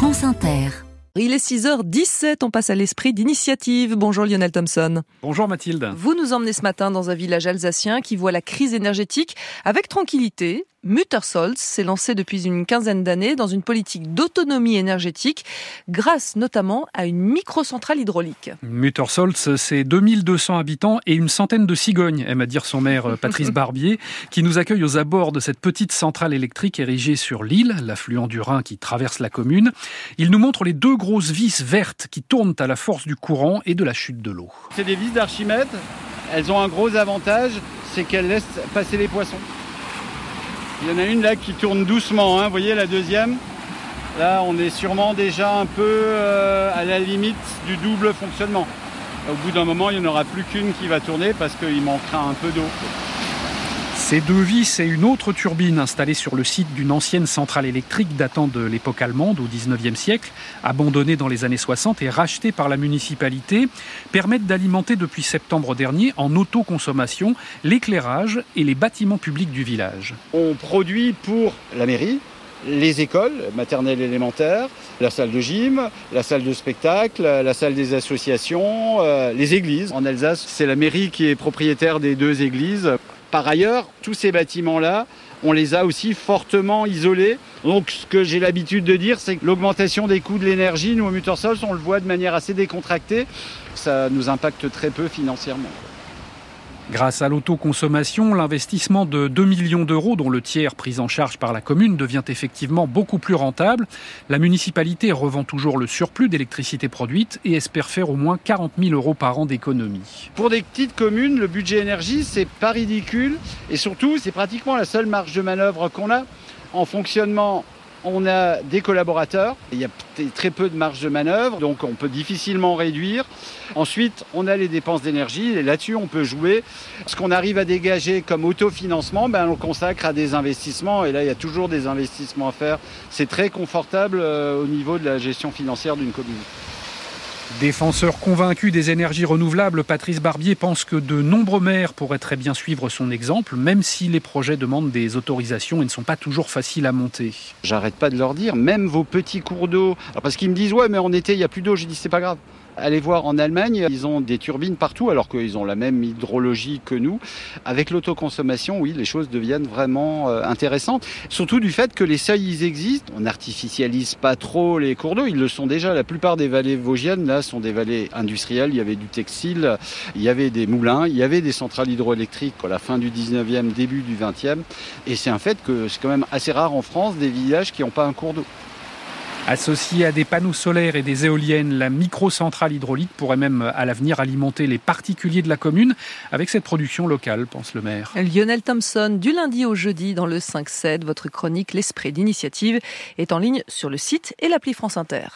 France Inter. Il est 6h17, on passe à l'esprit d'initiative. Bonjour Lionel Thompson. Bonjour Mathilde. Vous nous emmenez ce matin dans un village alsacien qui voit la crise énergétique avec tranquillité. Muttersolz s'est lancé depuis une quinzaine d'années dans une politique d'autonomie énergétique grâce notamment à une microcentrale hydraulique. Muttersolz, c'est 2200 habitants et une centaine de cigognes, aime à dire son maire euh, Patrice Barbier, qui nous accueille aux abords de cette petite centrale électrique érigée sur l'île, l'affluent du Rhin qui traverse la commune. Il nous montre les deux grosses vis vertes qui tournent à la force du courant et de la chute de l'eau. C'est des vis d'Archimède. Elles ont un gros avantage, c'est qu'elles laissent passer les poissons. Il y en a une là qui tourne doucement, hein. vous voyez la deuxième? Là, on est sûrement déjà un peu euh, à la limite du double fonctionnement. Au bout d'un moment, il n'y en aura plus qu'une qui va tourner parce qu'il manquera un peu d'eau. Ces deux vis et une autre turbine installée sur le site d'une ancienne centrale électrique datant de l'époque allemande au 19e siècle, abandonnée dans les années 60 et rachetée par la municipalité, permettent d'alimenter depuis septembre dernier en autoconsommation l'éclairage et les bâtiments publics du village. On produit pour la mairie, les écoles maternelles élémentaires, la salle de gym, la salle de spectacle, la salle des associations, euh, les églises. En Alsace, c'est la mairie qui est propriétaire des deux églises. Par ailleurs, tous ces bâtiments-là, on les a aussi fortement isolés. Donc ce que j'ai l'habitude de dire, c'est que l'augmentation des coûts de l'énergie, nous au Mutual on le voit de manière assez décontractée. Ça nous impacte très peu financièrement. Grâce à l'autoconsommation, l'investissement de 2 millions d'euros, dont le tiers pris en charge par la commune, devient effectivement beaucoup plus rentable. La municipalité revend toujours le surplus d'électricité produite et espère faire au moins 40 000 euros par an d'économie. Pour des petites communes, le budget énergie, c'est pas ridicule et surtout, c'est pratiquement la seule marge de manœuvre qu'on a en fonctionnement on a des collaborateurs, il y a très peu de marge de manœuvre, donc on peut difficilement réduire. Ensuite, on a les dépenses d'énergie, et là-dessus, on peut jouer. Ce qu'on arrive à dégager comme autofinancement, ben, on le consacre à des investissements, et là, il y a toujours des investissements à faire. C'est très confortable euh, au niveau de la gestion financière d'une commune. Défenseur convaincu des énergies renouvelables, Patrice Barbier pense que de nombreux maires pourraient très bien suivre son exemple, même si les projets demandent des autorisations et ne sont pas toujours faciles à monter. J'arrête pas de leur dire, même vos petits cours d'eau, parce qu'ils me disent ouais mais en été il n'y a plus d'eau, j'ai dit c'est pas grave. Allez voir en Allemagne, ils ont des turbines partout alors qu'ils ont la même hydrologie que nous. Avec l'autoconsommation, oui, les choses deviennent vraiment euh, intéressantes. Surtout du fait que les seuils, ils existent. On n'artificialise pas trop les cours d'eau. Ils le sont déjà. La plupart des vallées vosgiennes, là, sont des vallées industrielles. Il y avait du textile, il y avait des moulins, il y avait des centrales hydroélectriques à la fin du 19e, début du 20e. Et c'est un fait que c'est quand même assez rare en France des villages qui n'ont pas un cours d'eau. Associée à des panneaux solaires et des éoliennes, la microcentrale hydraulique pourrait même à l'avenir alimenter les particuliers de la commune avec cette production locale, pense le maire. Lionel Thompson, du lundi au jeudi dans le 5-7, votre chronique L'Esprit d'initiative est en ligne sur le site et l'appli France Inter.